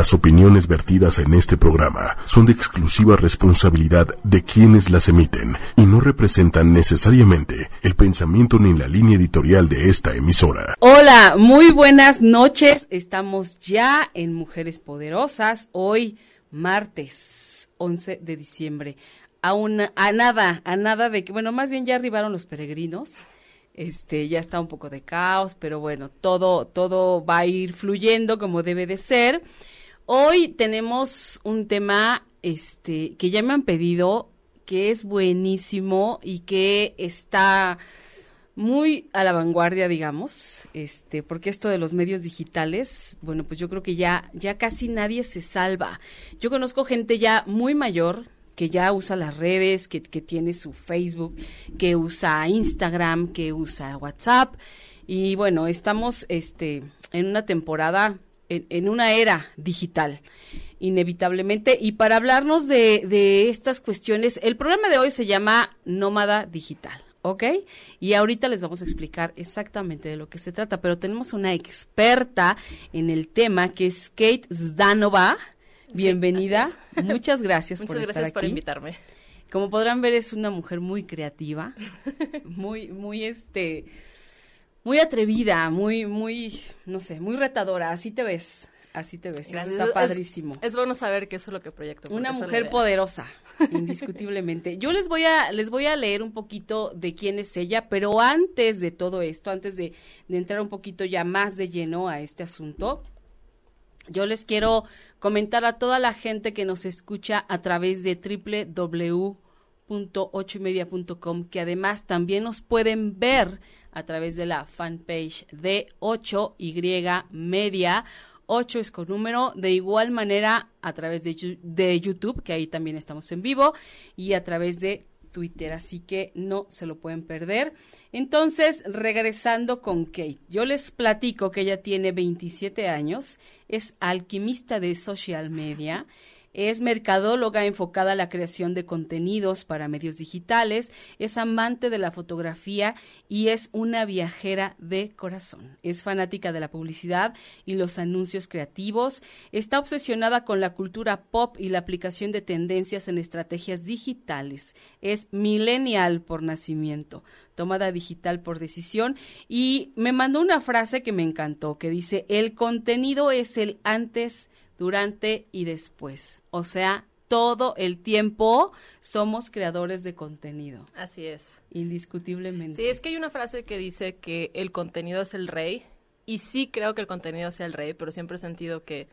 Las opiniones vertidas en este programa son de exclusiva responsabilidad de quienes las emiten y no representan necesariamente el pensamiento ni la línea editorial de esta emisora. Hola, muy buenas noches. Estamos ya en Mujeres Poderosas, hoy martes 11 de diciembre. A, a nada, a nada de que, bueno, más bien ya arribaron los peregrinos este ya está un poco de caos, pero bueno, todo todo va a ir fluyendo como debe de ser. Hoy tenemos un tema este que ya me han pedido que es buenísimo y que está muy a la vanguardia, digamos, este, porque esto de los medios digitales, bueno, pues yo creo que ya ya casi nadie se salva. Yo conozco gente ya muy mayor, que ya usa las redes, que, tiene su Facebook, que usa Instagram, que usa WhatsApp. Y bueno, estamos este, en una temporada, en, una era digital, inevitablemente. Y para hablarnos de, de estas cuestiones, el programa de hoy se llama Nómada Digital. ¿ok? Y ahorita les vamos a explicar exactamente de lo que se trata, pero tenemos una experta en el tema que es Kate Zdanova. Bienvenida. Muchas gracias Muchas gracias por invitarme. Como podrán ver, es una mujer muy creativa, muy, muy, este, muy atrevida, muy, muy, no sé, muy retadora. Así te ves, así te ves. Está padrísimo. Es, bueno saber que eso es lo que proyecto. Una mujer poderosa, indiscutiblemente. Yo les voy a, les voy a leer un poquito de quién es ella, pero antes de todo esto, antes de, de entrar un poquito ya más de lleno a este asunto, yo les quiero comentar a toda la gente que nos escucha a través de www.ochoymedia.com que además también nos pueden ver a través de la fanpage de 8Y Media. 8 es con número, de igual manera a través de, de YouTube, que ahí también estamos en vivo, y a través de Twitter, así que no se lo pueden perder. Entonces, regresando con Kate, yo les platico que ella tiene 27 años, es alquimista de social media, es mercadóloga enfocada a la creación de contenidos para medios digitales, es amante de la fotografía y es una viajera de corazón. Es fanática de la publicidad y los anuncios creativos, está obsesionada con la cultura pop y la aplicación de tendencias en estrategias digitales. Es millennial por nacimiento tomada digital por decisión y me mandó una frase que me encantó que dice el contenido es el antes durante y después. O sea, todo el tiempo somos creadores de contenido. Así es. Indiscutiblemente. Sí, es que hay una frase que dice que el contenido es el rey. Y sí creo que el contenido sea el rey, pero siempre he sentido que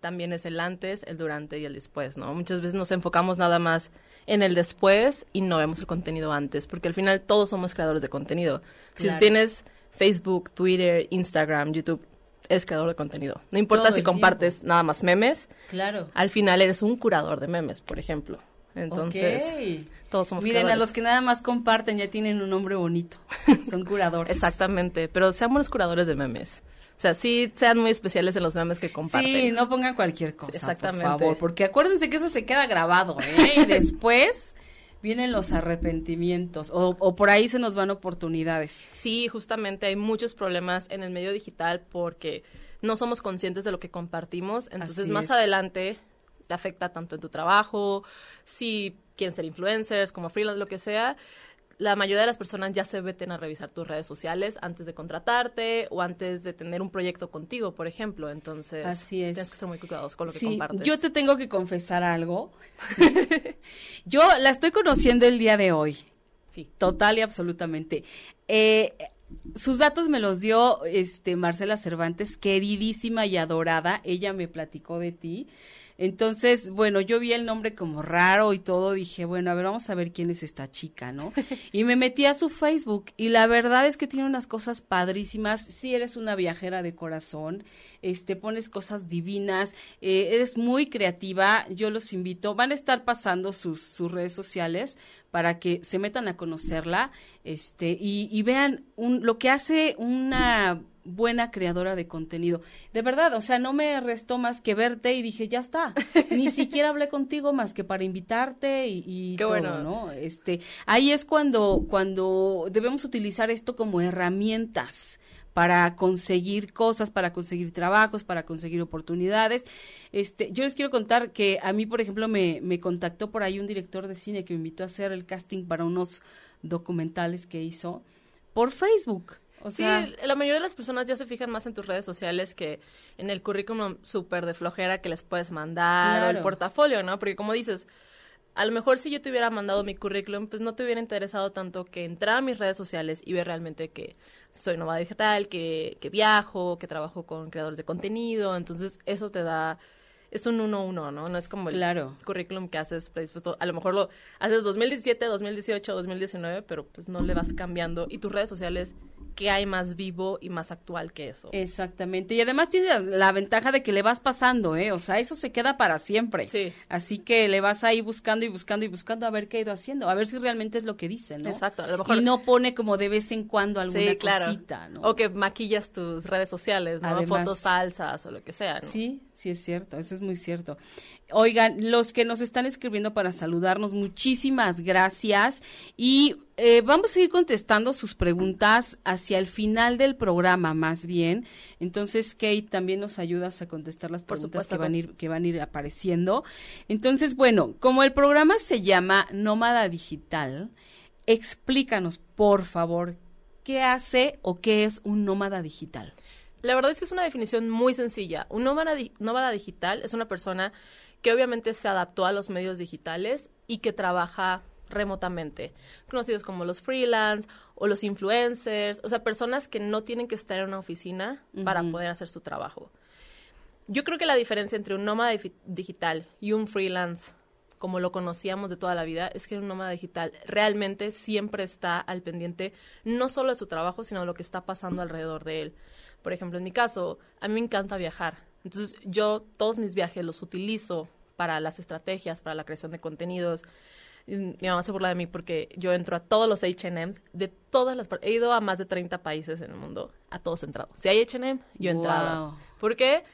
también es el antes, el durante y el después, ¿no? Muchas veces nos enfocamos nada más en el después y no vemos el contenido antes, porque al final todos somos creadores de contenido. Si tienes Facebook, Twitter, Instagram, YouTube, eres creador de contenido. No importa si compartes nada más memes. Claro. Al final eres un curador de memes, por ejemplo. Entonces, todos somos Miren, a los que nada más comparten ya tienen un nombre bonito. Son curadores. Exactamente, pero sean buenos curadores de memes. O sea, sí sean muy especiales en los memes que comparten. Sí, no pongan cualquier cosa, Exactamente. por favor, porque acuérdense que eso se queda grabado, ¿eh? Y después vienen los arrepentimientos o, por ahí se nos van oportunidades. Sí, justamente hay muchos problemas en el medio digital porque no somos conscientes de lo que compartimos, entonces más adelante te afecta tanto en tu trabajo, si quieren ser influencers, como freelance, lo que sea, la mayoría de las personas ya se meten a revisar tus redes sociales antes de contratarte o antes de tener un proyecto contigo, por ejemplo. Entonces, Así es. tienes que ser muy cuidadoso con lo que compartes. Yo te tengo que confesar algo. yo la estoy conociendo el día de hoy. Sí. Total y absolutamente. Eh, sus datos me los dio este Marcela Cervantes, queridísima y adorada. Ella me platicó de ti. Entonces, bueno, yo vi el nombre como raro y todo, dije, bueno, a ver, vamos a ver quién es esta chica, ¿no? Y me metí a su Facebook y la verdad es que tiene unas cosas padrísimas. Si eres una viajera de corazón, este, pones cosas divinas, eh, eres muy creativa, yo los invito, van a estar pasando sus, sus redes sociales para que se metan a conocerla, este, y, y vean un, lo que hace una buena creadora de contenido. De verdad, o sea, no me restó más que verte y dije, ya está. Ni siquiera hablé contigo más que para invitarte y, y Qué todo, bueno. ¿no? Este, ahí es cuando, cuando debemos utilizar esto como herramientas para conseguir cosas, para conseguir trabajos, para conseguir oportunidades. Este, yo les quiero contar que a mí, por ejemplo, me, me contactó por ahí un director de cine que me invitó a hacer el casting para unos documentales que hizo por Facebook. O sea, sí, la mayoría de las personas ya se fijan más en tus redes sociales que en el currículum súper de flojera que les puedes mandar o el portafolio, ¿no? Porque como dices, a lo mejor si yo te hubiera mandado mi currículum, pues no te hubiera interesado tanto que entrar a mis redes sociales y ver realmente que soy nómada digital, que, que viajo, que trabajo con creadores de contenido. Entonces, eso te da es un uno uno, ¿no? No es como el currículum que haces predispuesto. A lo mejor lo haces 2017, 2018, 2019, pero pues no le vas cambiando. Y tus redes sociales que hay más vivo y más actual que eso. Exactamente. Y además tienes la ventaja de que le vas pasando, ¿eh? O sea, eso se queda para siempre. Sí. Así que le vas ahí buscando y buscando y buscando a ver qué ha ido haciendo, a ver si realmente es lo que dicen, ¿no? Exacto. A lo mejor... Y no pone como de vez en cuando alguna cosita, ¿no? O que maquillas tus redes sociales, ¿no? Fotos falsas o lo que sea, ¿no? Sí, sí es cierto, eso es muy cierto. Oigan, los que nos están escribiendo para saludarnos, muchísimas gracias y eh, vamos a ir contestando sus preguntas hacia el final del programa, más bien. Entonces, Kate, también nos ayudas a contestar las preguntas que van, a ir, que van a ir apareciendo. Entonces, bueno, como el programa se llama Nómada Digital, explícanos, por favor, qué hace o qué es un nómada digital. La verdad es que es una definición muy sencilla. Un nómada, nómada digital es una persona que obviamente se adaptó a los medios digitales y que trabaja remotamente, conocidos como los freelance o los influencers, o sea, personas que no tienen que estar en una oficina para poder hacer su trabajo. Yo creo que la diferencia entre un nómada digital y un freelance, como lo conocíamos de toda la vida, es que un nómada digital realmente siempre está al pendiente no solo de su trabajo, sino de lo que está pasando alrededor de él. Por ejemplo, en mi caso, a mí me encanta viajar. Entonces, yo todos mis viajes los utilizo para las estrategias, para la creación de contenidos, mi mamá se burla de mí porque yo entro a todos los H&M de todas las He ido a más de 30 países en el mundo, a todos he entrado. Si hay H&M, yo he entrado. ¿Por qué?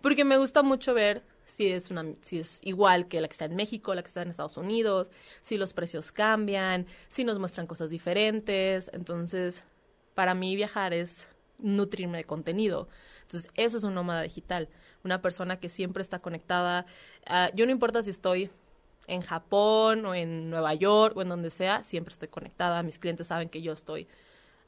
Porque me gusta mucho ver si es una si es igual que la que está en México, la que está en Estados Unidos, si los precios cambian, si nos muestran cosas diferentes. Entonces, para mí viajar es nutrirme de contenido. Entonces, eso es un nómada digital, una persona que siempre está conectada. Yo no importa si estoy en Japón o en Nueva York o en donde sea, siempre estoy conectada. Mis clientes saben que yo estoy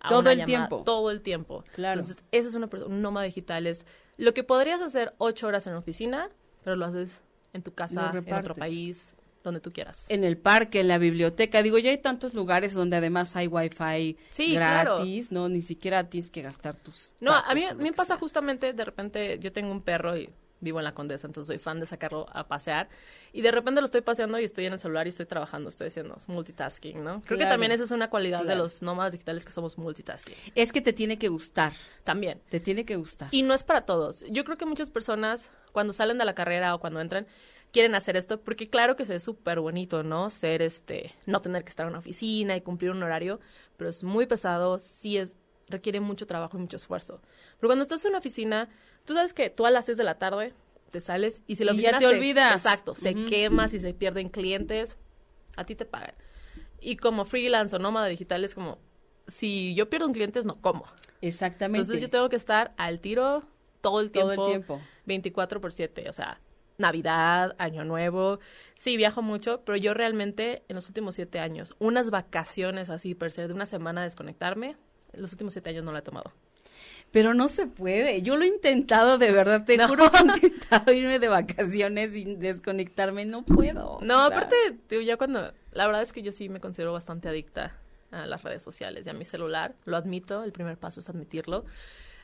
todo el tiempo. Todo el tiempo. Claro. Entonces, esa es una un nómada digital. Es lo que podrías hacer ocho horas en la oficina, pero lo haces en tu casa, en otro país, donde tú quieras. En el parque, en la biblioteca. Digo, ya hay tantos lugares donde además hay wifi sí, gratis, ¿no? Ni siquiera tienes que gastar tus... No, a mí, me pasa justamente, de repente, yo tengo un perro y vivo en la Condesa, entonces soy fan de sacarlo a pasear. Y de repente lo estoy paseando y estoy en el celular y estoy trabajando, estoy haciendo multitasking, ¿no? Creo que también esa es una cualidad de los nómadas digitales que somos multitasking. Es que te tiene que gustar. También. Te tiene que gustar. Y no es para todos. Yo creo que muchas personas, cuando salen de la carrera o cuando entran, quieren hacer esto porque claro que se ve súper bonito, ¿no? Ser este, no tener que estar en una oficina y cumplir un horario, pero es muy pesado, sí es, requiere mucho trabajo y mucho esfuerzo. Pero cuando estás en una oficina, tú sabes que tú a las 6 de la tarde te sales y si la oficina ya te olvidas. Exacto, se quema, si se pierden clientes, a ti te pagan. Y como freelance o nómada digital es como, si yo pierdo un cliente, no como. Exactamente. Entonces yo tengo que estar al tiro todo el tiempo. Todo el tiempo. 24 por 7, o sea, Navidad, Año Nuevo. Sí, viajo mucho, pero yo realmente en los últimos siete años, unas vacaciones así, per ser de una semana desconectarme, en los últimos siete años no la he tomado pero no se puede. Yo lo he intentado, de verdad, te juro que he intentado irme de vacaciones y desconectarme, no puedo. No, aparte, tío, ya cuando, la verdad es que yo sí me considero bastante adicta a las redes sociales y a mi celular, lo admito, el primer paso es admitirlo.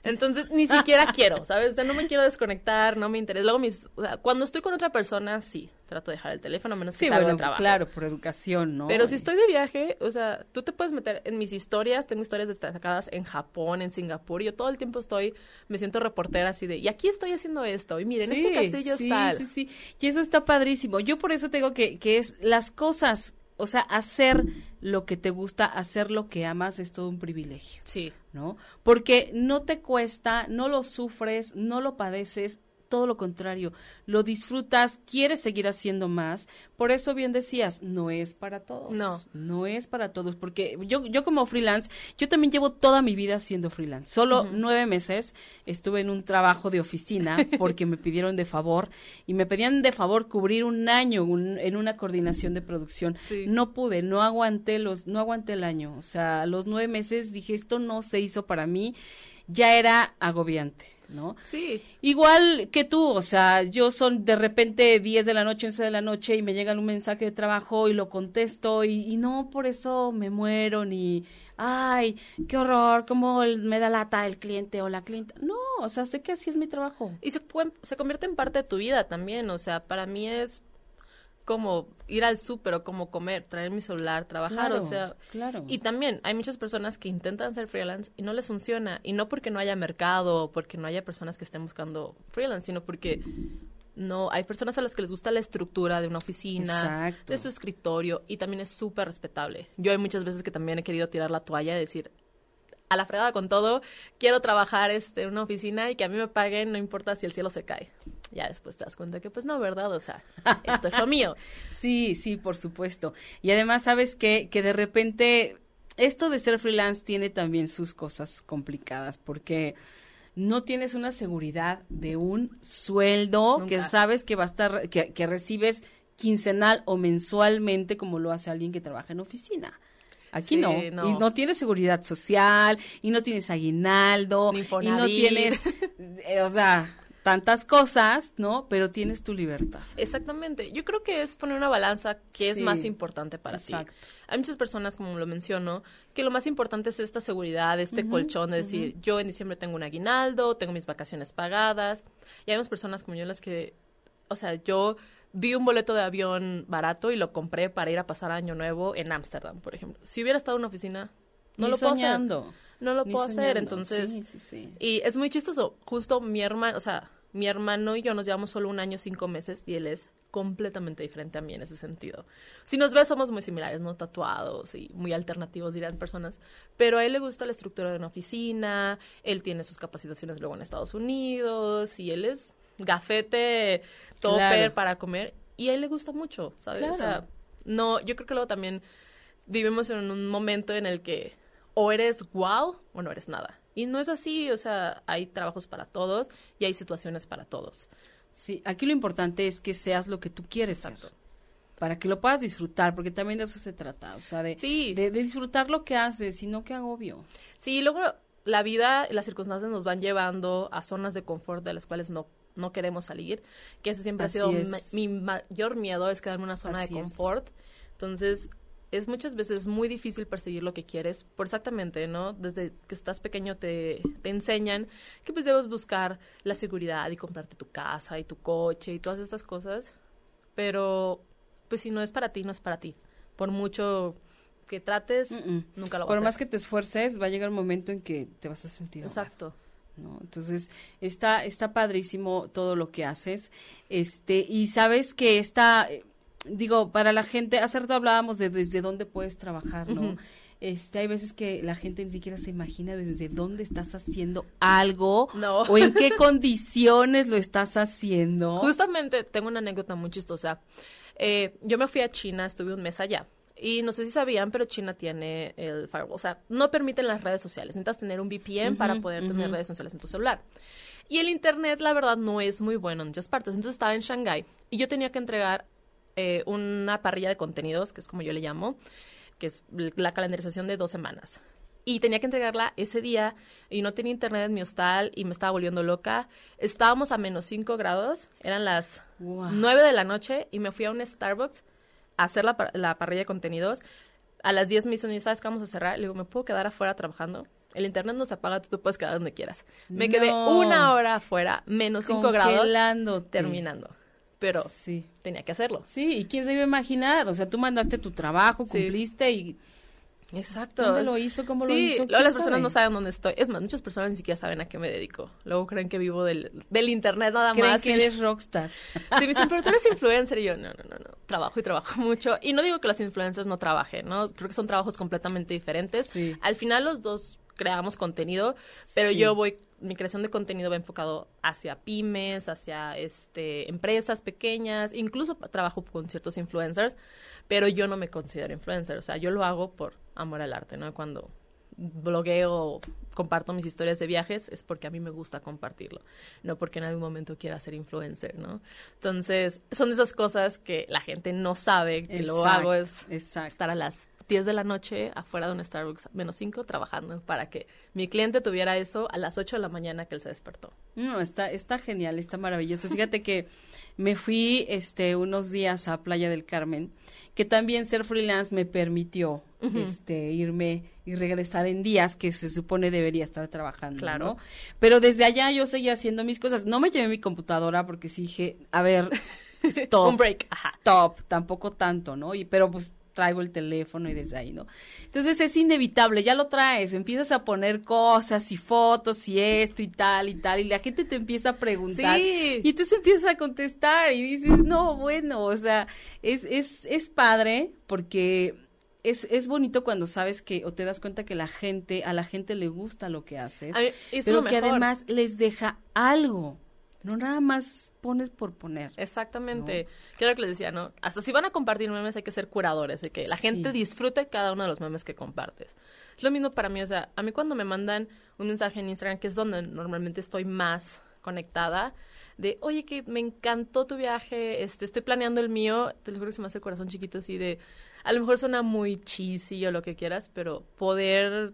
Entonces, ni siquiera quiero, ¿sabes? O sea, no me quiero desconectar, no me interesa. Luego, mis, o sea, cuando estoy con otra persona, sí, trato de dejar el teléfono, menos que sí, bueno, trabajo. claro, por educación, ¿no? Pero si estoy de viaje, o sea, tú te puedes meter en mis historias, tengo historias destacadas en Japón, en Singapur, y yo todo el tiempo estoy, me siento reportera así de, y aquí estoy haciendo esto, y miren, este castillo sí, está. Sí, sí, y eso está padrísimo. Yo por eso tengo que, que es las cosas o sea, hacer lo que te gusta, hacer lo que amas es todo un privilegio. Sí. ¿No? Porque no te cuesta, no lo sufres, no lo padeces, todo lo contrario, lo disfrutas, quieres seguir haciendo más. Por eso bien decías, no es para todos. No. No es para todos, porque yo, yo como freelance, yo también llevo toda mi vida siendo freelance. Solo nueve meses estuve en un trabajo de oficina porque me pidieron de favor y me pedían de favor cubrir un año en una coordinación de producción. No pude, no aguanté los, no aguanté el año. O sea, a los nueve meses dije, esto no se hizo para mí. Ya era agobiante. ¿No? Sí. Igual que tú, o sea, yo son de repente 10 de la noche, 11 de la noche y me llega un mensaje de trabajo y lo contesto y, no por eso me muero ni, ay, qué horror, cómo me da lata el cliente o la clienta. No, o sea, sé que así es mi trabajo. Y se, se convierte en parte de tu vida también, o sea, para mí es como ir al súper o como comer, traer mi celular, trabajar, o sea, claro. y también hay muchas personas que intentan ser freelance y no les funciona y no porque no haya mercado o porque no haya personas que estén buscando freelance, sino porque no hay personas a las que les gusta la estructura de una oficina, de su escritorio y también es súper respetable. Yo hay muchas veces que también he querido tirar la toalla y decir, a la fregada con todo, quiero trabajar este, en una oficina y que a mí me paguen, no importa si el cielo se cae. Ya después te das cuenta que pues no, ¿verdad? O sea, esto es lo mío. Sí, sí, por supuesto. Y además, ¿sabes qué? Que de repente esto de ser freelance tiene también sus cosas complicadas porque no tienes una seguridad de un sueldo que sabes que va a estar, que, que recibes quincenal o mensualmente como lo hace alguien que trabaja en oficina. Aquí no. Y no tienes seguridad social, y no tienes aguinaldo, y no tienes, eh, o sea, tantas cosas, ¿no? Pero tienes tu libertad. Exactamente. Yo creo que es poner una balanza que es más importante para exacto. ti. Hay muchas personas, como lo menciono, que lo más importante es esta seguridad, este colchón de decir, yo en diciembre tengo un aguinaldo, tengo mis vacaciones pagadas. Y hay unas personas como yo las que, o sea, yo vi un boleto de avión barato y lo compré para ir a pasar año nuevo en Ámsterdam, por ejemplo. Si hubiera estado en una oficina, no lo puedo hacer. No lo puedo hacer, entonces. Sí, sí, sí. Y es muy chistoso. Justo mi hermano, o sea, mi hermano y yo nos llevamos solo un año, cinco meses, y él es completamente diferente a mí en ese sentido. Si nos ves, somos muy similares, ¿no? Tatuados y muy alternativos, dirán personas. Pero a él le gusta la estructura de una oficina, él tiene sus capacitaciones luego en Estados Unidos, y él es gafete topper para comer y a él le gusta mucho, ¿sabes? O sea, no, yo creo que luego también vivimos en un momento en el que o eres wow o no eres nada. Y no es así, o sea, hay trabajos para todos y hay situaciones para todos. Sí, aquí lo importante es que seas lo que tú quieres ser. Para que lo puedas disfrutar, porque también de eso se trata, o sea, de, de, disfrutar lo que haces y no que obvio. Sí, luego la vida y las circunstancias nos van llevando a zonas de confort de las cuales no no queremos salir, que ese siempre ha sido mi mayor miedo, es quedarme en una zona de confort. Entonces, es muchas veces muy difícil perseguir lo que quieres, por exactamente, ¿no? Desde que estás pequeño te, te enseñan que pues debes buscar la seguridad y comprarte tu casa y tu coche y todas estas cosas, pero pues si no es para ti, no es para ti. Por mucho que trates, nunca lo vas Por a más que te esfuerces, va a llegar un momento en que te vas a sentir Exacto. ¿no? Entonces, está, está padrísimo todo lo que haces. Este, y sabes que está, eh, digo, para la gente, hace rato hablábamos de desde dónde puedes trabajar, ¿no? Este, hay veces que la gente ni siquiera se imagina desde dónde estás haciendo algo o en qué condiciones lo estás haciendo. Justamente tengo una anécdota muy chistosa. Eh, yo me fui a China, estuve un mes allá y no sé si sabían, pero China tiene el firewall. O sea, no permiten las redes sociales. Necesitas tener un VPN para poder tener redes sociales en tu celular. Y el Internet, la verdad, no es muy bueno en muchas partes. Entonces estaba en Shanghái y yo tenía que entregar eh, una parrilla de contenidos, que es como yo le llamo, que es la calendarización de dos semanas. Y tenía que entregarla ese día y no tenía internet en mi hostal y me estaba volviendo loca. Estábamos a menos 5 grados, eran las nueve 9 de la noche y me fui a un Starbucks hacer la, la parrilla de contenidos. A las 10 me dicen, ¿sabes qué vamos a cerrar? Le digo, ¿me puedo quedar afuera trabajando? El internet no se apaga, tú puedes quedar donde quieras. Me quedé una hora afuera, menos 5 grados, terminando. Pero sí. tenía que hacerlo. Sí, ¿y quién se iba a imaginar? O sea, tú mandaste tu trabajo, cumpliste y Exacto. ¿Dónde lo hizo? ¿Cómo lo hizo? Luego las personas no saben dónde estoy. Es más, muchas personas ni siquiera saben a qué me dedico. Luego creen que vivo del, del internet nada creen más. que eres rockstar. Sí, me dicen, pero tú eres influencer. Y yo, no, no, no, no. Trabajo y trabajo mucho. Y no digo que los influencers no trabajen, ¿no? Creo que son trabajos completamente diferentes. Al final los dos creamos contenido, pero yo voy mi creación de contenido va enfocado hacia pymes, hacia este, empresas pequeñas, incluso trabajo con ciertos influencers, pero yo no me considero influencer, o sea, yo lo hago por amor al arte, ¿no? Cuando blogueo, comparto mis historias de viajes, es porque a mí me gusta compartirlo, no porque en algún momento quiera ser influencer, ¿no? Entonces, son esas cosas que la gente no sabe que lo hago, es estar a las 10 de la noche afuera de un Starbucks menos 5 trabajando para que mi cliente tuviera eso a las 8 de la mañana que él se despertó. No, está, está genial, está maravilloso. Fíjate que me fui este unos días a Playa del Carmen, que también ser freelance me permitió este irme y regresar en días que se supone debería estar trabajando, claro. Pero desde allá yo seguía haciendo mis cosas. No me llevé mi computadora porque sí dije, a ver, stop. Un break. Stop, tampoco tanto, ¿no? Y pero pues traigo el teléfono y desde ahí, ¿no? Entonces es inevitable, ya lo traes, empiezas a poner cosas y fotos y esto y tal y tal, y la gente te empieza a preguntar. Sí. Y entonces empiezas a contestar y dices, no, bueno, o sea, es, es, es padre porque es, es bonito cuando sabes que o te das cuenta que la gente, a la gente le gusta lo que haces, pero que además les deja algo. No nada más pones por poner. Exactamente. Quiero que les decía, ¿no? Hasta si van a compartir memes hay que ser curadores, de que la gente disfrute cada uno de los memes que compartes. Es lo mismo para mí, o sea, a mí cuando me mandan un mensaje en Instagram, que es donde normalmente estoy más conectada, de, oye, que me encantó tu viaje, este, estoy planeando el mío, te lo juro que se me hace el corazón chiquito así de, a lo mejor suena muy cheesy o lo que quieras, pero poder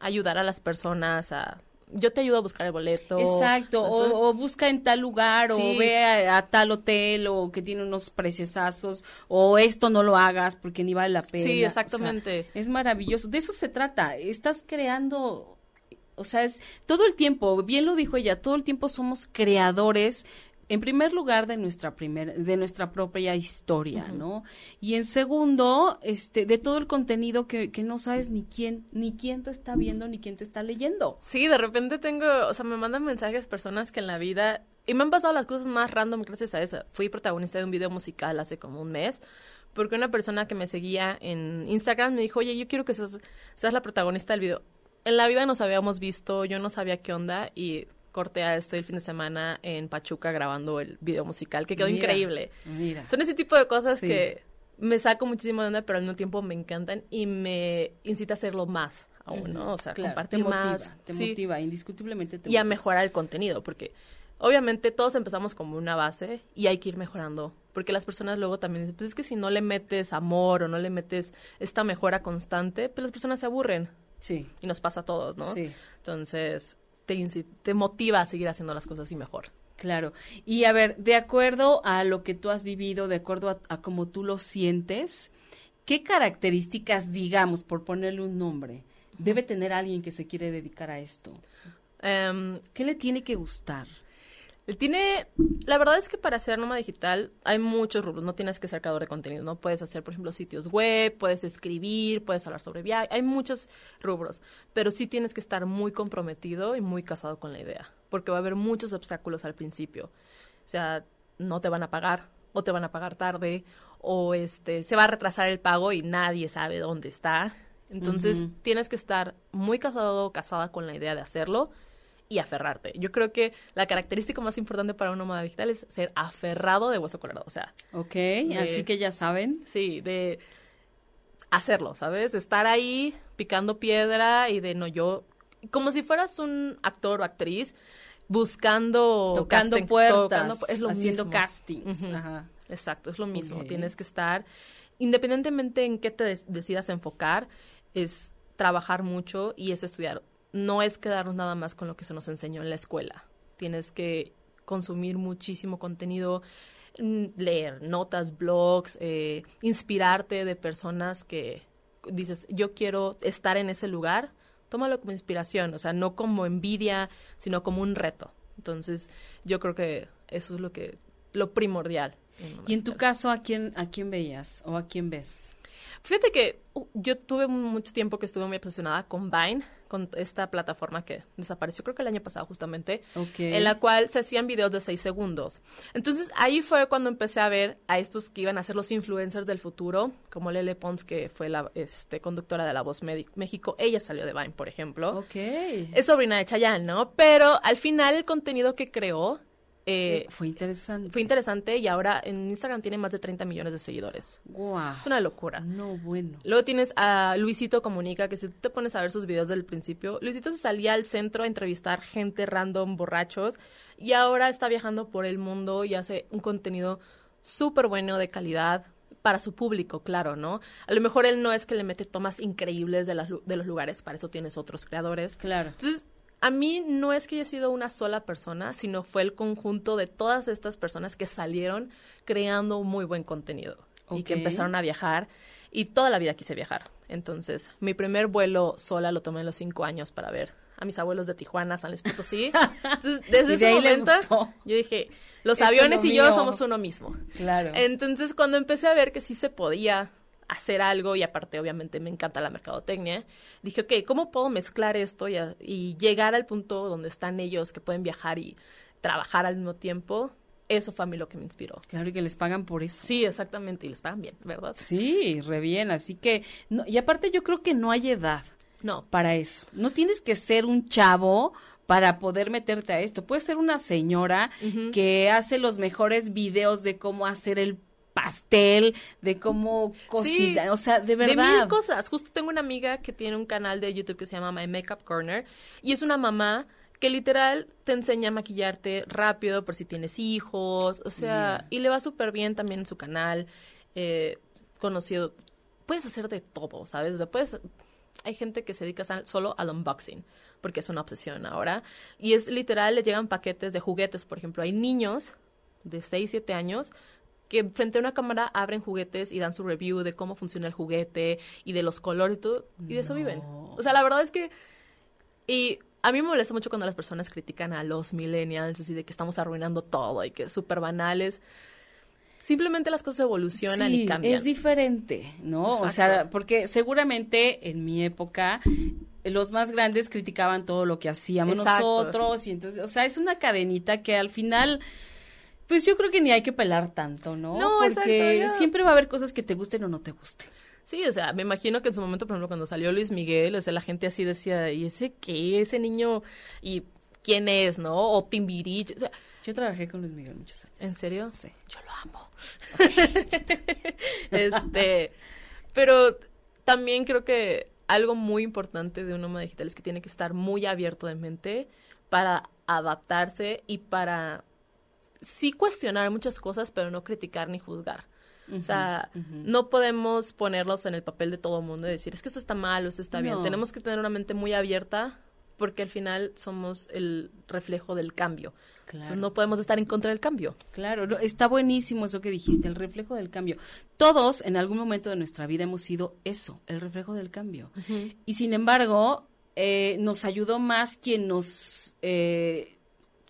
ayudar a las personas a yo te ayudo a buscar el boleto. Exacto, o, busca en tal lugar, o ve a, tal hotel, o que tiene unos preciosazos, o esto no lo hagas porque ni vale la pena. Sí, exactamente. es maravilloso, de eso se trata, estás creando, o sea, es todo el tiempo, bien lo dijo ella, todo el tiempo somos creadores en primer lugar de nuestra primer, de nuestra propia historia, ¿no? Y en segundo, este, de todo el contenido que, que no sabes ni quién, ni quién te está viendo, ni quién te está leyendo. Sí, de repente tengo, o sea, me mandan mensajes personas que en la vida, y me han pasado las cosas más random gracias a eso. Fui protagonista de un video musical hace como un mes, porque una persona que me seguía en Instagram me dijo, oye, yo quiero que seas, seas la protagonista del video. En la vida nos habíamos visto, yo no sabía qué onda, y corte a estoy el fin de semana en Pachuca grabando el video musical, que quedó increíble. Mira. Son ese tipo de cosas que me saco muchísimo de onda, pero al mismo tiempo me encantan y me incita a hacerlo más aún, ¿no? O sea, compartir más. Te motiva, indiscutiblemente te Y a mejorar el contenido, porque obviamente todos empezamos como una base y hay que ir mejorando. Porque las personas luego también dicen, pues es que si no le metes amor o no le metes esta mejora constante, pues las personas se aburren. Sí. Y nos pasa a todos, ¿no? Sí. Entonces, te, motiva a seguir haciendo las cosas y mejor. Claro. Y a ver, de acuerdo a lo que tú has vivido, de acuerdo a, a cómo tú lo sientes, ¿qué características, digamos, por ponerle un nombre, debe tener alguien que se quiere dedicar a esto? Em, ¿Qué le tiene que gustar? Tiene, la verdad es que para hacer nómada digital hay muchos rubros, no tienes que ser creador de contenido, ¿no? Puedes hacer, por ejemplo, sitios web, puedes escribir, puedes hablar sobre viaje, hay muchos rubros, pero sí tienes que estar muy comprometido y muy casado con la idea, porque va a haber muchos obstáculos al principio. O sea, no te van a pagar, o te van a pagar tarde, o este, se va a retrasar el pago y nadie sabe dónde está. Entonces, tienes que estar muy casado o casada con la idea de hacerlo y aferrarte. Yo creo que la característica más importante para un nómada digital es ser aferrado de hueso colorado, o sea. Ok, así que ya saben. Sí, de hacerlo, ¿sabes? De estar ahí picando piedra y de no yo, como si fueras un actor o actriz buscando tocando puertas, es lo haciendo casting. Exacto, es lo mismo. Tienes que estar, independientemente en qué te decidas enfocar, es trabajar mucho y es estudiar no es quedarnos nada más con lo que se nos enseñó en la escuela. Tienes que consumir muchísimo contenido, mm, leer notas, blogs, eh, inspirarte de personas que dices, yo quiero estar en ese lugar, tómalo como inspiración, o sea, no como envidia, sino como un reto. Entonces, yo creo que eso es lo que lo primordial. y en tu caso, ¿a quién a quién veías o a quién ves? Fíjate que uh, yo tuve mucho tiempo que estuve muy obsesionada con Vine, con esta plataforma que desapareció creo que el año pasado justamente, en la cual se hacían videos de seis segundos. Entonces ahí fue cuando empecé a ver a estos que iban a ser los influencers del futuro, como Lele Pons, que fue la este, conductora de La Voz México. Ella salió de Vine, por ejemplo. Ok. Es sobrina de Chayanne, ¿no? Pero al final el contenido que creó eh, fue interesante. Fue interesante y ahora en Instagram tiene más de 30 millones de seguidores. Wow. Es una locura. No, bueno. Luego tienes a Luisito Comunica, que si tú te pones a ver sus videos del principio, Luisito se salía al centro a entrevistar gente random, borrachos, y ahora está viajando por el mundo y hace un contenido súper bueno, de calidad, para su público, claro, ¿no? A lo mejor él no es que le mete tomas increíbles de, las, de los lugares, para eso tienes otros creadores. Claro. Entonces, a mí no es que haya sido una sola persona, sino fue el conjunto de todas estas personas que salieron creando muy buen contenido y que empezaron a viajar y toda la vida quise viajar. Entonces, mi primer vuelo sola lo tomé en los cinco años para ver a mis abuelos de Tijuana, San Luis Potosí. Entonces, desde ese momento, yo dije, los aviones y yo somos uno mismo. Claro. Entonces, cuando empecé a ver que sí se podía hacer algo y aparte obviamente me encanta la mercadotecnia, dije, ok, ¿cómo puedo mezclar esto y, llegar al punto donde están ellos que pueden viajar y trabajar al mismo tiempo? Eso fue a mí lo que me inspiró. Claro, y que les pagan por eso. Sí, exactamente, y les pagan bien, ¿verdad? Sí, re bien, así que, no, y aparte yo creo que no hay edad. No. Para eso. No tienes que ser un chavo para poder meterte a esto. Puedes ser una señora que hace los mejores videos de cómo hacer el pastel, de cómo cocinar, o sea, de verdad. De mil cosas. Justo tengo una amiga que tiene un canal de YouTube que se llama My Makeup Corner y es una mamá que literal te enseña a maquillarte rápido por si tienes hijos, o sea, y le va súper bien también en su canal, eh, conocido. Puedes hacer de todo, ¿sabes? O sea, puedes... Hay gente que se dedica solo al unboxing, porque es una obsesión ahora. Y es literal, le llegan paquetes de juguetes, por ejemplo. Hay niños de 6, 7 años que frente a una cámara abren juguetes y dan su review de cómo funciona el juguete y de los colores y todo, y de eso viven. O sea, la verdad es que... Y a mí me molesta mucho cuando las personas critican a los millennials, así de que estamos arruinando todo y que es súper banales. Simplemente las cosas evolucionan y cambian. Es diferente, ¿no? O sea, porque seguramente en mi época los más grandes criticaban todo lo que hacíamos nosotros y entonces, o sea, es una cadenita que al final pues yo creo que ni hay que pelar tanto, ¿no? No, Porque siempre va a haber cosas que te gusten o no te gusten. Sí, o sea, me imagino que en su momento, por ejemplo, cuando salió Luis Miguel, o sea, la gente así decía, ¿y ese qué? Ese niño, ¿y quién es, no? O Timbirich, o sea. Yo trabajé con Luis Miguel muchos años. ¿En serio? Sí. Yo lo amo. este, pero también creo que algo muy importante de un nómada digital es que tiene que estar muy abierto de mente para adaptarse y para sí cuestionar muchas cosas, pero no criticar ni juzgar. o sea, no podemos ponerlos en el papel de todo el mundo y decir, es que esto está mal o esto está bien. Tenemos que tener una mente muy abierta porque al final somos el reflejo del cambio. Claro. no podemos estar en contra del cambio. Claro, está buenísimo eso que dijiste, el reflejo del cambio. Todos en algún momento de nuestra vida hemos sido eso, el reflejo del cambio. Y sin embargo, eh, nos ayudó más quien nos... Eh,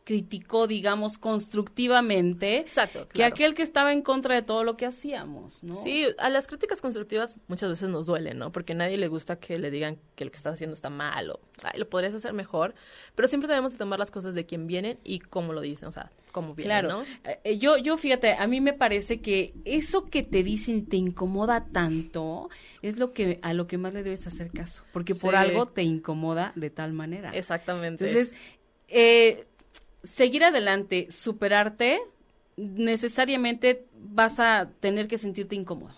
criticó, digamos, constructivamente Exacto, que aquel que estaba en contra de todo lo que hacíamos, ¿no? Sí, a las críticas constructivas muchas veces nos duelen, ¿no? Porque a nadie le gusta que le digan que lo que estás haciendo está mal o lo podrías hacer mejor, pero siempre debemos de tomar las cosas de quien vienen y cómo lo dicen, o sea, cómo vienen, claro. ¿no? Eh, eh, yo, yo, fíjate, a mí me parece que eso que te dicen te incomoda tanto es lo que a lo que más le debes hacer caso, porque por algo te incomoda de tal manera. Exactamente. Entonces, eh, seguir adelante, superarte, necesariamente vas a tener que sentirte incómodo.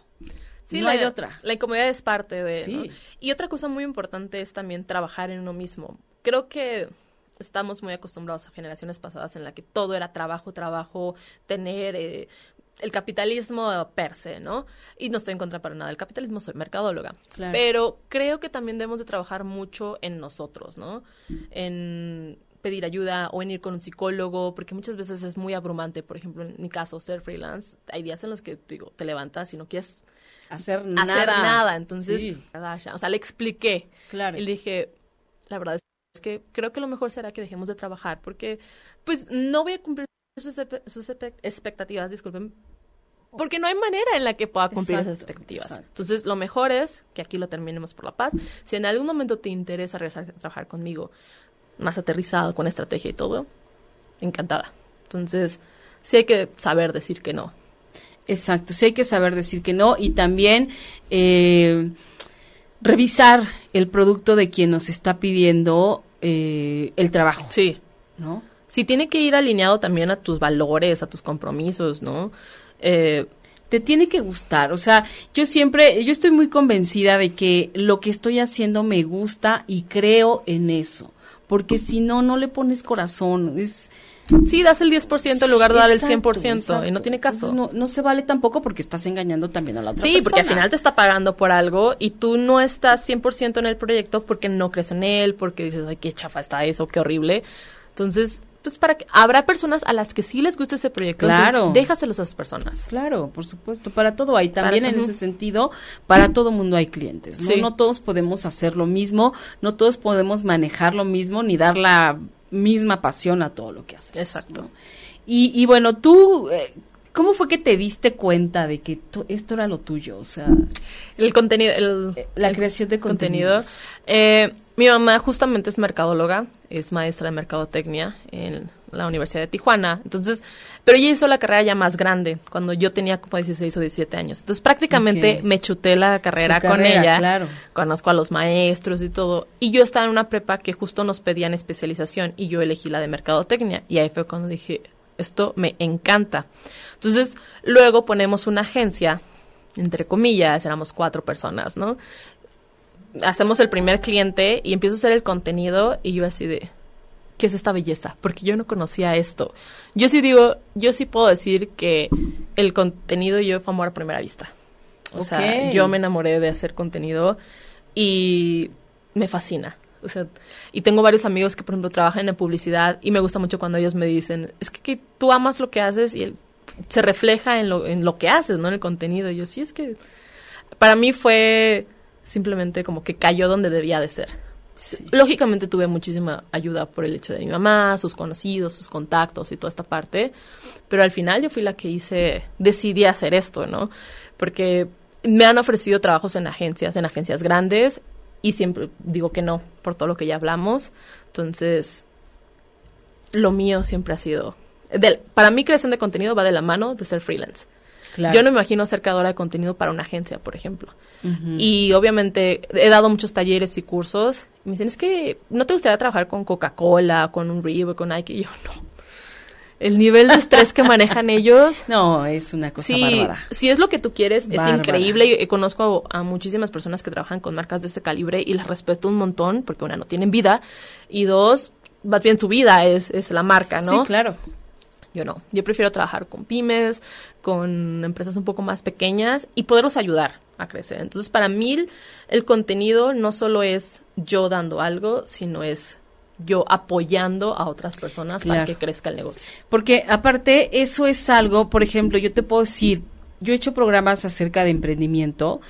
Sí, no hay otra. La incomodidad es parte de. Y otra cosa muy importante es también trabajar en uno mismo. Creo que estamos muy acostumbrados a generaciones pasadas en la que todo era trabajo, trabajo, tener eh, el capitalismo per se, ¿no? Y no estoy en contra para nada del capitalismo, soy mercadóloga. Pero creo que también debemos de trabajar mucho en nosotros, ¿no? En pedir ayuda o en ir con un psicólogo, porque muchas veces es muy abrumante. Por ejemplo, en mi caso, ser freelance, hay días en los que digo, te levantas y no quieres hacer nada. Hacer nada. Entonces, o sea, le expliqué. Claro. Y le dije, la verdad es que creo que lo mejor será que dejemos de trabajar, porque pues no voy a cumplir sus, sus expectativas, disculpen, porque no hay manera en la que pueda cumplir esas Exacto, expectativas. exacto. Entonces, lo mejor es que aquí lo terminemos por la paz. Si en algún momento te interesa regresar a trabajar conmigo, más aterrizado, con estrategia y todo, encantada. Entonces, sí hay que saber decir que no. Exacto, sí hay que saber decir que no y también eh, revisar el producto de quien nos está pidiendo eh, el trabajo, Sí. ¿no? Sí, tiene que ir alineado también a tus valores, a tus compromisos, ¿no? Eh, Te tiene que gustar, o sea, yo siempre, yo estoy muy convencida de que lo que estoy haciendo me gusta y creo en eso, porque si no, no le pones corazón, es... sí, das el 10% en lugar de dar el 100% Exacto, y no tiene caso. No, no se vale tampoco porque estás engañando también a la otra Sí, porque al persona. final te está pagando por algo y tú no estás 100% en el proyecto porque no crees en él, porque dices, ay, qué chafa está eso, qué horrible. Entonces, pues para que habrá personas a las que sí les gusta ese proyecto, entonces Claro. déjaselos a esas personas. Claro, por supuesto, para todo hay. También Para- en ese sentido, para todo mundo hay clientes. ¿no? Sí. no todos podemos hacer lo mismo, no todos podemos manejar lo mismo, ni dar la misma pasión a todo lo que hacemos. Exacto. ¿no? Y, y bueno, tú, eh, ¿cómo fue que te diste cuenta de que esto era lo tuyo? O sea, El contenido, el, la el creación de contenido. contenidos. Eh, mi mamá justamente es mercadóloga, es maestra de mercadotecnia en la Universidad de Tijuana. Entonces, pero ella hizo la carrera ya más grande, cuando yo tenía como 16 o 17 años. Entonces, prácticamente me chuté la carrera Su con carrera, ella. claro. Conozco a los maestros y todo. Y yo estaba en una prepa que justo nos pedían especialización y yo elegí la de mercadotecnia. Y ahí fue cuando dije, esto me encanta. Entonces, luego ponemos una agencia, entre comillas, éramos cuatro personas, ¿no? Hacemos el primer cliente y empiezo a hacer el contenido y yo así de, ¿qué es esta belleza? Porque yo no conocía esto. Yo sí digo, yo sí puedo decir que el contenido yo fue amor a primera vista. O sea, yo me enamoré de hacer contenido y me fascina. O sea, y tengo varios amigos que, por ejemplo, trabajan en publicidad y me gusta mucho cuando ellos me dicen, es que, que tú amas lo que haces y el- se refleja en lo, en lo que haces, ¿no? En el contenido. Y yo, sí, es que para mí fue simplemente como que cayó donde debía de ser. Sí. Lógicamente tuve muchísima ayuda por el hecho de mi mamá, sus conocidos, sus contactos y toda esta parte, pero al final yo fui la que hice, decidí hacer esto, ¿no? Porque me han ofrecido trabajos en agencias, en agencias grandes, y siempre digo que no, por todo lo que ya hablamos. Entonces, lo mío siempre ha sido... para mí, creación de contenido va de la mano de ser freelance. Claro. Yo no me imagino ser creadora de contenido para una agencia, por ejemplo. Y obviamente he dado muchos talleres y cursos. Y me dicen, es que no te gustaría trabajar con Coca-Cola, con un Reebok, con Nike. Y yo, no. El nivel de estrés que manejan ellos. No, es una cosa Sí, bárbara. si es lo que tú quieres, es increíble. Y, y conozco a, a muchísimas personas que trabajan con marcas de ese calibre y las respeto un montón, porque una, no tienen vida, y dos, más bien su vida es, es la marca, ¿no? Sí, claro. Yo no. Yo prefiero trabajar con pymes, con empresas un poco más pequeñas y poderlos ayudar a crecer. Entonces, para mí, el contenido no solo es yo dando algo, sino es yo apoyando a otras personas para que crezca el negocio. Porque aparte, eso es algo, por ejemplo, yo te puedo decir, yo he hecho programas acerca de emprendimiento.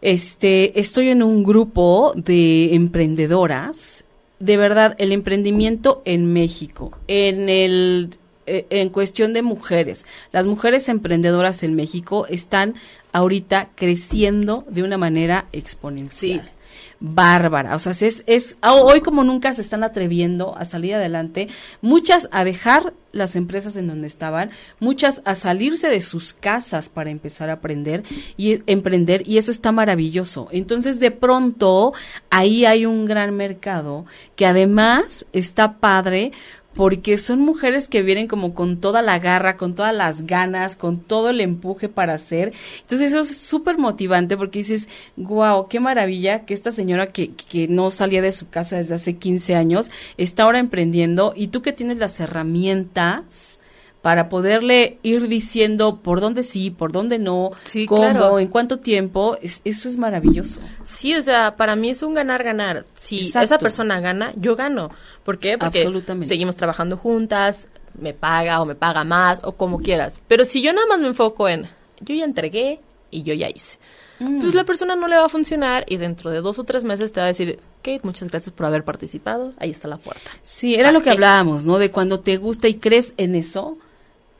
Este, estoy en un grupo de emprendedoras. De verdad, el emprendimiento en México, en el eh, en cuestión de mujeres, las mujeres emprendedoras en México están ahorita creciendo de una manera exponencial. Sí. Bárbara, o sea, es, es a- hoy como nunca se están atreviendo a salir adelante, muchas a dejar las empresas en donde estaban, muchas a salirse de sus casas para empezar a aprender y emprender y eso está maravilloso. Entonces, de pronto ahí hay un gran mercado que además está padre porque son mujeres que vienen como con toda la garra, con todas las ganas, con todo el empuje para hacer. Entonces eso es súper motivante porque dices, wow, qué maravilla que esta señora que, que no salía de su casa desde hace 15 años está ahora emprendiendo y tú que tienes las herramientas para poderle ir diciendo por dónde sí, por dónde no, Sí, cómo, claro. en cuánto tiempo, es- eso es maravilloso. Sí, o sea, para mí es un ganar-ganar. Si Exacto. esa persona gana, yo gano. ¿Por qué? Porque Absolutamente. seguimos trabajando juntas, me paga o me paga más o como quieras. Pero si yo nada más me enfoco en, yo ya entregué y yo ya hice. Mm. Pues la persona no le va a funcionar y dentro de dos o tres meses te va a decir, Kate, muchas gracias por haber participado, ahí está la puerta. Sí, era lo que hablábamos, ¿no? De cuando te gusta y crees en eso,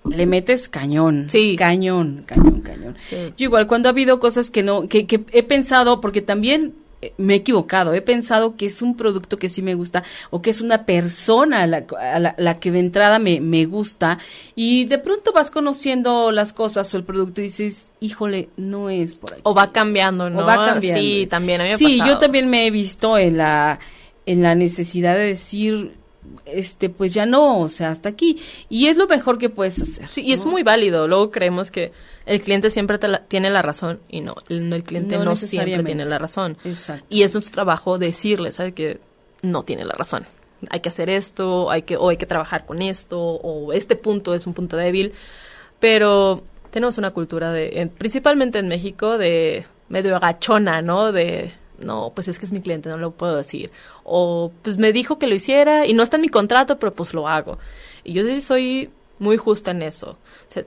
le metes cañón. Sí. Cañón, cañón, cañón. Sí. Yo igual, cuando ha habido cosas que no, que, que he pensado, porque también eh, me he equivocado, he pensado que es un producto que sí me gusta o que es una persona a la, a la, la que de entrada me, me gusta y de pronto vas conociendo las cosas o el producto y dices, híjole, no es por ahí. O va cambiando, ¿no? O va cambiando. Sí, también a mí me ha Sí, pasado. yo también me he visto en la, en la necesidad de decir, este, pues ya no, o sea, hasta aquí. Y es lo mejor que puedes hacer. Sí, y es muy válido. Luego creemos que el cliente siempre te la- tiene la razón y no, el, el cliente No no, siempre tiene la razón. Exacto. Y es nuestro trabajo decirle, ¿sabes? Que no tiene la razón. Hay que hacer esto, hay que, o hay que trabajar con esto, o este punto es un punto débil. Pero tenemos una cultura de, en- principalmente en México, de medio agachona, ¿no? De, no, pues es que es mi cliente, no lo puedo decir. O, pues me dijo que lo hiciera y no está en mi contrato, pero pues lo hago. Y yo sí soy muy justa en eso.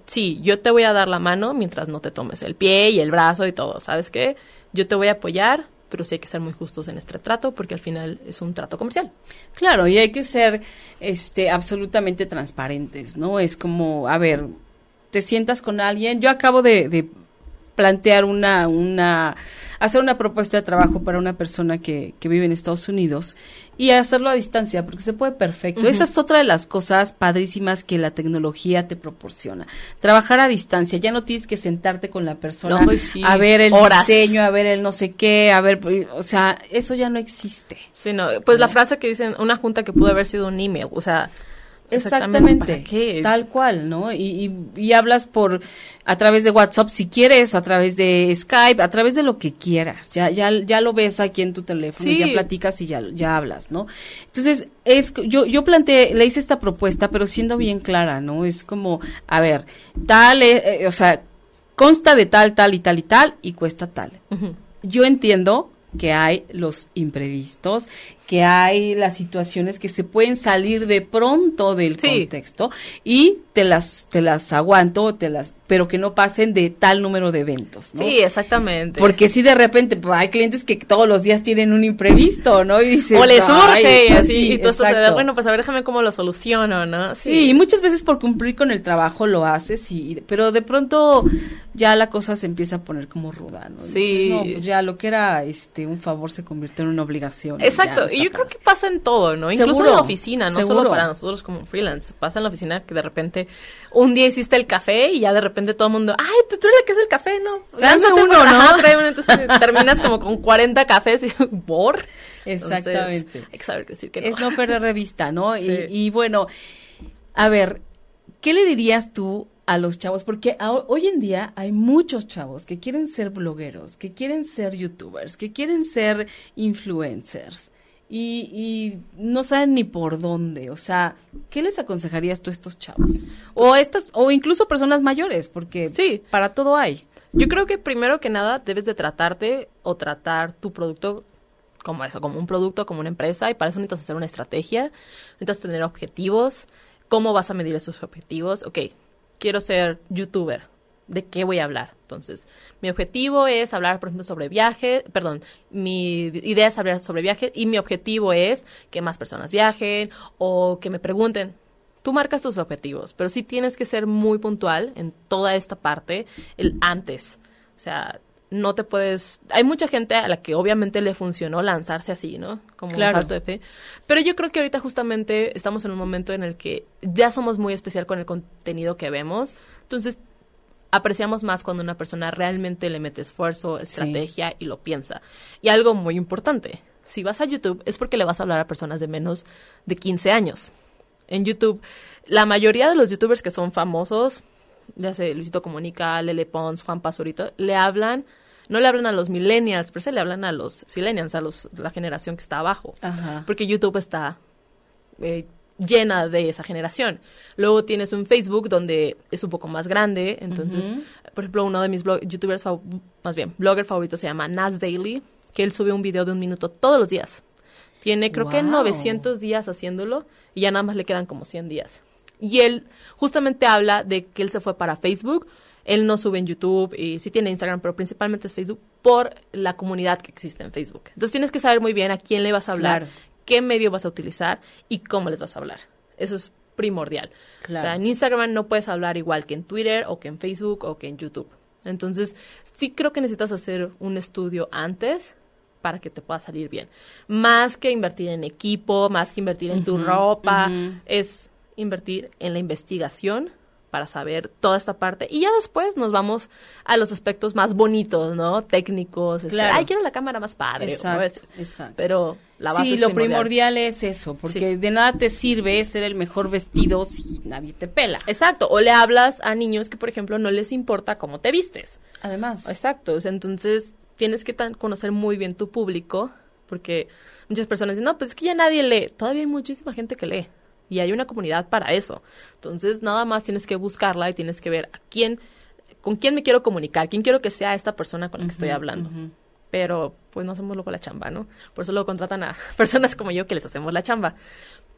Sí, yo te voy a dar la mano mientras no te tomes el pie y el brazo y todo, ¿sabes qué? Yo te voy a apoyar, pero sí hay que ser muy justos en este trato porque al final es un trato comercial. Claro, y hay que ser este absolutamente transparentes, ¿no? Es como, a ver, te sientas con alguien, yo acabo de plantear una, una, hacer una propuesta de trabajo para una persona que, que vive en Estados Unidos y hacerlo a distancia, porque se puede perfecto. Ujú. Esa es otra de las cosas padrísimas que la tecnología te proporciona. Trabajar a distancia, ya no tienes que sentarte con la persona sí, a ver el horas. diseño, a ver el no sé qué, a ver, o sea, eso ya no existe. Sí, no, pues la frase que dicen, una junta que pudo haber sido un email, o sea, Exactamente, ¿para qué? tal cual, ¿no? Y, y, y hablas por a través de WhatsApp si quieres, a través de Skype, a través de lo que quieras. Ya ya ya lo ves aquí en tu teléfono, Sí. ya platicas y ya ya hablas, ¿no? Entonces, es yo yo planteé, le hice esta propuesta, pero siendo bien clara, ¿no? Es como, a ver, tal eh, eh, o sea, consta de tal tal y tal y tal y cuesta tal yo entiendo que hay los imprevistos, que hay las situaciones que se pueden salir de pronto del Sí. contexto y te las te las aguanto, te las pero que no pasen de tal número de eventos, ¿no? Sí, exactamente. Porque si de repente pues, hay clientes que todos los días tienen un imprevisto, ¿no? Y dices, o les "Ay, surge y pues así, sí, y tú estás de, bueno, pues a ver, déjame cómo lo soluciono, ¿no? Sí, y muchas veces por cumplir con el trabajo lo haces, y, pero de pronto ya la cosa se empieza a poner como ruda, ¿no? Dices, Sí. no, pues ya lo que era este un favor se convirtió en una obligación. Exacto, y yo creo que pasa en todo, ¿no? Incluso Seguro, en la oficina, no seguro. solo para nosotros como freelance. Pasa en la oficina que de repente un día hiciste el café y ya de repente todo el mundo, ay, pues tú eres la que hace el café, ¿no? Lánzate uno, por- ¿no? Ajá, uno. Entonces terminas como con 40 cafés y ¿por? Exactamente. Entonces, hay que saber decir que no. Es no perder de vista, ¿no? Sí. Y, y bueno, a ver, ¿qué le dirías tú a los chavos? Porque a- hoy en día hay muchos chavos que quieren ser blogueros, que quieren ser youtubers, que quieren ser influencers. Y, y no saben ni por dónde, o sea, ¿qué les aconsejarías tú a estos chavos? O estas, o incluso personas mayores, porque Sí. para todo hay. Yo creo que primero que nada debes de tratarte o tratar tu producto como eso, como un producto, como una empresa, y para eso necesitas hacer una estrategia, necesitas tener objetivos, cómo vas a medir esos objetivos, ok, quiero ser youtuber, ¿de qué voy a hablar? Entonces, mi objetivo es hablar, por ejemplo, sobre viaje, perdón, mi idea es hablar sobre viaje y mi objetivo es que más personas viajen o que me pregunten, tú marcas tus objetivos, pero sí tienes que ser muy puntual en toda esta parte, el antes. O sea, no te puedes... Hay mucha gente a la que obviamente le funcionó lanzarse así, ¿no? Como Claro. un salto de fe. Pero yo creo que ahorita justamente estamos en un momento en el que ya somos muy especial con el contenido que vemos. Entonces, apreciamos más cuando una persona realmente le mete esfuerzo, estrategia y lo piensa. Y algo muy importante, si vas a YouTube es porque le vas a hablar a personas de menos de 15 años. En YouTube, la mayoría de los youtubers que son famosos, ya sé, Luisito Comunica, Lele Pons, Juan Pazurito, le hablan, no le hablan a los millennials, pero se le hablan a los silenials, a los, la generación que está abajo. Ajá. Porque YouTube está eh, llena de esa generación. Luego tienes un Facebook donde es un poco más grande. Entonces, por ejemplo, uno de mis blog- youtubers, más bien, blogger favoritos se llama Nas Daily, que él sube un video de un minuto todos los días. Tiene creo que Wow. 900 días haciéndolo y ya nada más le quedan como 100 días. Y él justamente habla de que él se fue para Facebook. Él no sube en YouTube y sí tiene Instagram, pero principalmente es Facebook por la comunidad que existe en Facebook. Entonces tienes que saber muy bien a quién le vas a hablar, Claro. Qué medio vas a utilizar y cómo les vas a hablar. Eso es primordial. Claro. O sea, en Instagram no puedes hablar igual que en Twitter o que en Facebook o que en YouTube. Entonces, sí creo que necesitas hacer un estudio antes para que te pueda salir bien. Más que invertir en equipo, más que invertir en tu ropa, es invertir en la investigación para saber toda esta parte. Y ya después nos vamos a los aspectos más bonitos, ¿no? Técnicos. este, Claro. Ay, quiero la cámara más padre. Exacto, es- exacto. Pero la base sí, es lo primordial. primordial es eso, porque Sí. de nada te sirve ser el mejor vestido si nadie te pela. Exacto. O le hablas a niños que, por ejemplo, no les importa cómo te vistes. Además. Exacto, o sea, entonces tienes que tan- conocer muy bien tu público, porque muchas personas dicen, no, pues es que ya nadie lee, todavía hay muchísima gente que lee, y hay una comunidad para eso. Entonces, nada más tienes que buscarla y tienes que ver a quién, con quién me quiero comunicar, quién quiero que sea esta persona con la que estoy hablando. Pero, pues no hacemos luego la chamba, ¿no? Por eso lo contratan a personas como yo que les hacemos la chamba.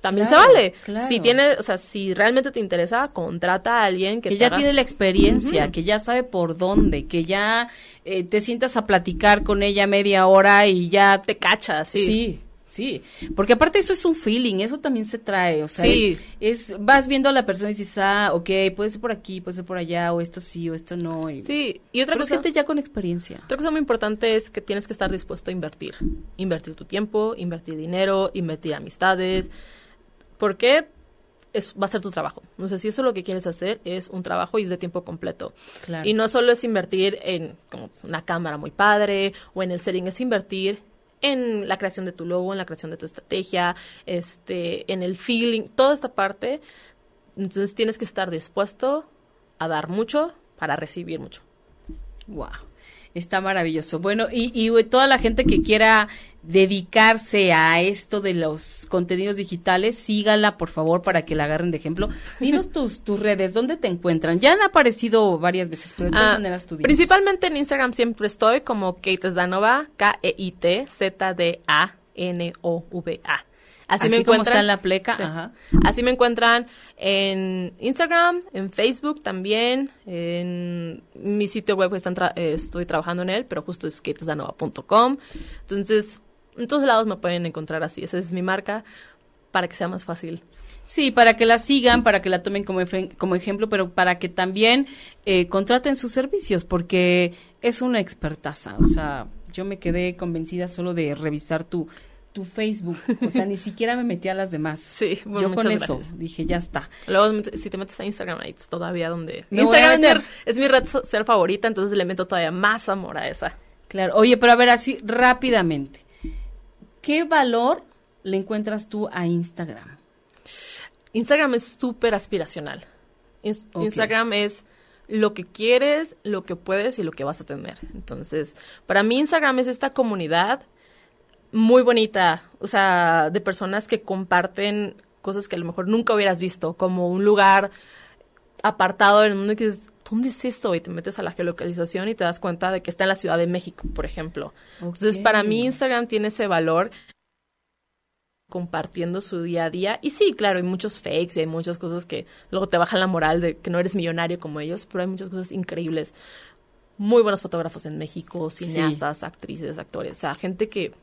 También Claro, se vale. claro. Si tiene, o sea, si realmente te interesa, contrata a alguien que, que te ya haga- tiene la experiencia, que ya sabe por dónde, que ya eh, te sientas a platicar con ella media hora y ya te cacha, sí. Sí, sí, porque aparte eso es un feeling, eso también se trae, o sea, Sí. es, es- vas viendo a la persona y dices, ah, ok, puede ser por aquí, puede ser por allá, o esto sí, o esto no. Y, Sí, y otra es cosa, gente ya con experiencia. otra cosa muy importante es que tienes que estar dispuesto a invertir. Invertir tu tiempo, invertir dinero, invertir amistades. Porque es, va a ser tu trabajo. No sé si eso lo que quieres hacer es un trabajo y es de tiempo completo. Claro. Y no solo es invertir en como una cámara muy padre o en el setting, es invertir en la creación de tu logo, en la creación de tu estrategia, este, en el feeling, toda esta parte. Entonces tienes que estar dispuesto a dar mucho para recibir mucho. Wow. Está maravilloso. Bueno, y, y toda la gente que quiera dedicarse a esto de los contenidos digitales, sígala, por favor, para que la agarren de ejemplo. Dinos tus, tus redes, ¿dónde te encuentran? Ya han aparecido varias veces, pero de todas Ah, maneras tú dinos. principalmente en Instagram siempre estoy como Kate Zdanova, K-E-I-T-Z-D-A-N-O-V-A. Así, Así me como encuentran. está en la pleca, Sí. ajá. Así me encuentran en Instagram, en Facebook también, en mi sitio web que están tra- eh, estoy trabajando en él, pero justo es katezdanova.com. Entonces, en todos lados me pueden encontrar así. Esa es mi marca para que sea más fácil. Sí, para que la sigan, para que la tomen como, como ejemplo, pero para que también eh, contraten sus servicios, porque es una expertaza. O sea, yo me quedé convencida solo de revisar tu, tu Facebook. O sea, ni siquiera me metí a las demás. Sí, bueno, yo con muchas eso gracias. dije, ya está. Luego, si te metes a Instagram, ahí es todavía donde... Me Instagram es mi, es mi red social favorita, entonces le meto todavía más amor a esa. Claro. Oye, pero a ver, así rápidamente. ¿Qué valor le encuentras tú a Instagram? Instagram es súper aspiracional. Instagram es lo que quieres, lo que puedes y lo que vas a tener. Entonces, para mí Instagram es esta comunidad muy bonita, o sea, de personas que comparten cosas que a lo mejor nunca hubieras visto, como un lugar apartado del mundo y que dices, ¿dónde es eso? Y te metes a la geolocalización y te das cuenta de que está en la Ciudad de México, por ejemplo. Entonces, para mí Instagram tiene ese valor compartiendo su día a día. Y sí, claro, hay muchos fakes y hay muchas cosas que luego te bajan la moral de que no eres millonario como ellos, pero hay muchas cosas increíbles. Muy buenos fotógrafos en México, cineastas, actrices, actores, o sea, gente que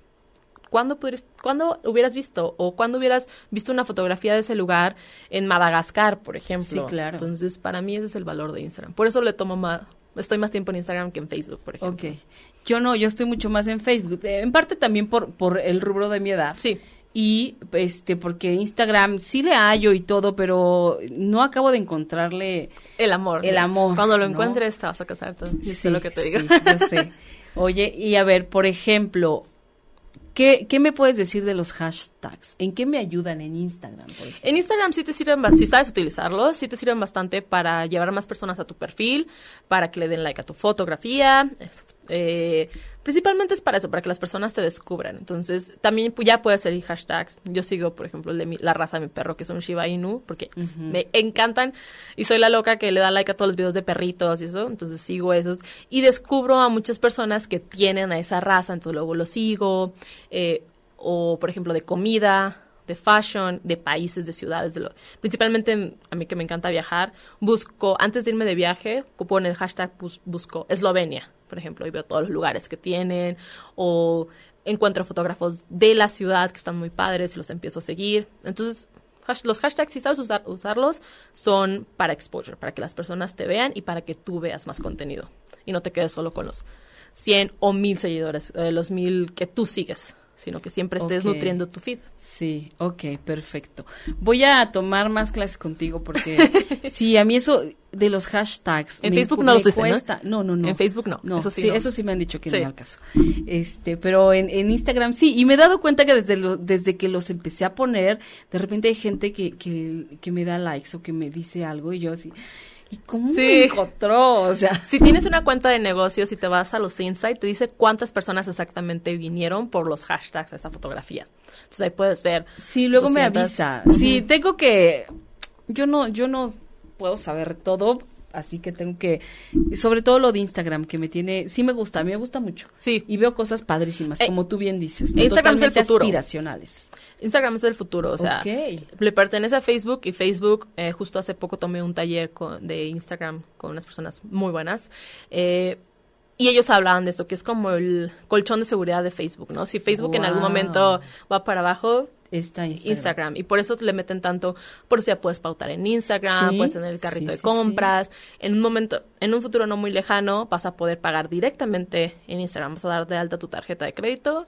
¿cuándo, pudieras- ¿cuándo hubieras visto o cuándo hubieras visto una fotografía de ese lugar en Madagascar, por ejemplo? Sí, claro. Entonces, para mí ese es el valor de Instagram. Por eso le tomo más, estoy más tiempo en Instagram que en Facebook, por ejemplo. Ok. Yo no, yo estoy mucho más en Facebook. Eh, En parte también por, por el rubro de mi edad. Sí. Y este, porque Instagram sí le hallo y todo, pero no acabo de encontrarle El amor. El amor, Cuando lo ¿no? encuentres te vas a casar. Todo. Sí, sé lo que te digo. sí, yo sé. Oye, y a ver, por ejemplo, ¿qué, ¿qué me puedes decir de los hashtags? ¿En qué me ayudan en Instagram? En Instagram sí te sirven, si sabes utilizarlos, sí te sirven bastante para llevar más personas a tu perfil, para que le den like a tu fotografía. Eh, principalmente es para eso, para que las personas te descubran. Entonces, también ya puedes hacer hashtags. Yo sigo, por ejemplo, el de mi- la raza de mi perro, que es un Shiba Inu, porque me encantan. Y soy la loca que le da like a todos los videos de perritos y eso. Entonces, sigo esos. Y descubro a muchas personas que tienen a esa raza, entonces luego los sigo. eh, o, por ejemplo, de comida de fashion, de países, de ciudades, de lo- principalmente en- a mí que me encanta viajar, busco, antes de irme de viaje, en el hashtag bus- busco Eslovenia, por ejemplo, y veo todos los lugares que tienen, o encuentro fotógrafos de la ciudad que están muy padres y los empiezo a seguir. Entonces, los hashtags, si sabes usar, usarlos, son para exposure, para que las personas te vean y para que tú veas más contenido y no te quedes solo con los 100 o 1000 seguidores, eh, los 1000 que tú sigues, sino que siempre estés nutriendo tu feed. Sí, ok, perfecto. Voy a tomar más clases contigo porque sí, a mí eso de los hashtags. En Facebook no los cuesta. ¿no? no, no, En Facebook no. no eso sí, eso sí me han dicho que no es el caso. Este, pero en, en, Instagram sí. Y me he dado cuenta que desde, lo, desde que los empecé a poner, de repente hay gente que, que, que me da likes o que me dice algo y yo así. ¿Y cómo sí. encontró? O sea, si tienes una cuenta de negocios y te vas a los insights, te dice cuántas personas exactamente vinieron por los hashtags a esa fotografía. Entonces ahí puedes ver. Sí, luego me avisa. Sí, tengo que yo no yo no puedo saber todo, así que tengo que, sobre todo lo de Instagram, que me tiene, sí me gusta, a mí me gusta mucho. Sí. Y veo cosas padrísimas, eh, como tú bien dices. Instagram es el futuro. Aspiracionales. Instagram es el futuro, o sea, le pertenece a Facebook y Facebook, eh, justo hace poco tomé un taller con, de Instagram con unas personas muy buenas. Eh, y ellos hablaban de eso, que es como el colchón de seguridad de Facebook, ¿no? Si Facebook en algún momento va para abajo, Está Instagram. Y por eso le meten tanto, por eso ya puedes pautar en Instagram, puedes tener el carrito de compras. En un momento, en un futuro no muy lejano, vas a poder pagar directamente en Instagram. Vas a dar de alta tu tarjeta de crédito,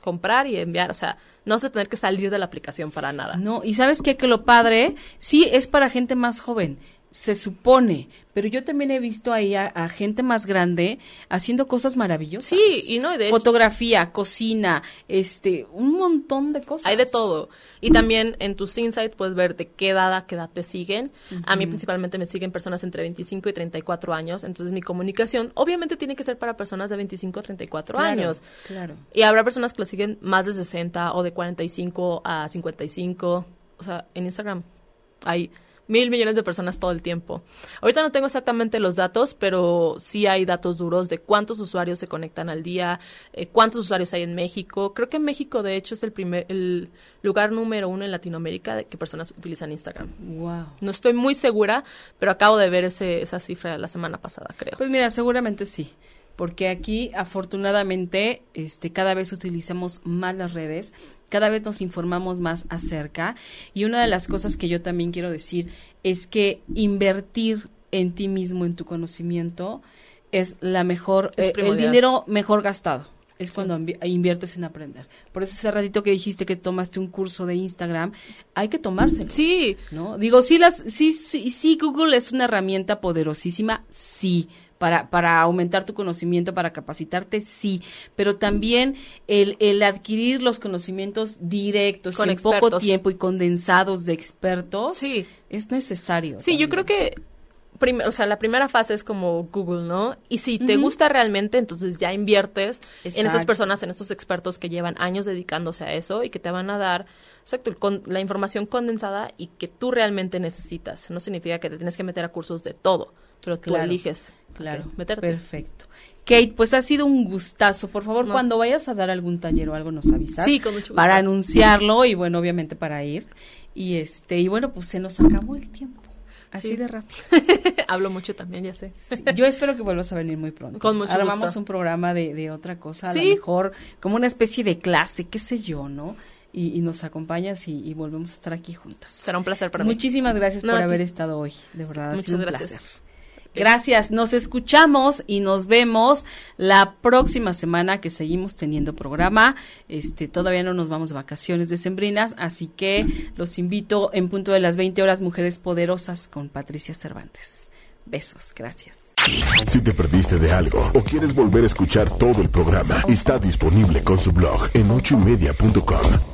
comprar y enviar. O sea, no vas a tener que salir de la aplicación para nada. No, y sabes qué? que lo padre, sí es para gente más joven se supone, pero yo también he visto ahí a, gente más grande haciendo cosas maravillosas. Sí, y no, de fotografía, cocina, este, un montón de cosas. Hay de todo. Y también en tus insights puedes ver de qué edad a qué edad te siguen. A mí principalmente me siguen personas entre 25 y 34 años, entonces mi comunicación obviamente tiene que ser para personas de 25 a 34 años. Claro. Y habrá personas que lo siguen más de 60 o de 45 a 55, o sea, en Instagram hay mil millones de personas todo el tiempo. Ahorita no tengo exactamente los datos, pero sí hay datos duros de cuántos usuarios se conectan al día, eh, cuántos usuarios hay en México. Creo que México, de hecho, es el primer, el lugar número uno en Latinoamérica de que personas utilizan Instagram. Wow. No estoy muy segura, pero acabo de ver ese, esa cifra la semana pasada, creo. Pues mira, seguramente sí porque aquí afortunadamente este cada vez utilizamos más las redes cada vez nos informamos más acerca. Y una de las cosas que yo también quiero decir es que invertir en ti mismo, en tu conocimiento, es la mejor, eh, el dinero mejor gastado. Es cuando inviertes en aprender. Por eso ese ratito que dijiste que tomaste un curso de Instagram, hay que tomárselo. Sí. ¿No? Digo, sí, las, sí, sí, sí, Google es una herramienta poderosísima, sí para, para aumentar tu conocimiento, para capacitarte, sí, pero también el, el adquirir los conocimientos directos Con en poco tiempo y condensados de expertos sí. es necesario. Sí, yo creo que o sea, la primera fase es como Google, ¿no? Y si te gusta realmente, entonces ya inviertes en esas personas, en estos expertos que llevan años dedicándose a eso y que te van a dar, exacto, la información condensada y que tú realmente necesitas. No significa que te tienes que meter a cursos de todo, pero tú eliges claro, meterte. Perfecto. Kate, pues ha sido un gustazo. Por favor, cuando vayas a dar algún taller o algo, nos avisas. Sí, con mucho gusto. Para anunciarlo y, bueno, obviamente para ir. Y este, y bueno, pues se nos acabó el tiempo. Así de rápido. Hablo mucho también, ya sé. yo espero que vuelvas a venir muy pronto. Con mucho Armamos un programa de, de otra cosa, a lo mejor como una especie de clase, qué sé yo, ¿no? Y, nos acompañas y, volvemos a estar aquí juntas. Será un placer para mí. Muchísimas gracias por haber estado hoy, de verdad. Muchas un gracias. placer. Gracias, nos escuchamos y nos vemos la próxima semana que seguimos teniendo programa. Este, todavía no nos vamos de vacaciones decembrinas, así que los invito en punto de las 20 horas Mujeres Poderosas con Patricia Cervantes. Besos, gracias. Si te perdiste de algo o quieres volver a escuchar todo el programa, está disponible con su blog en ochoymedia.com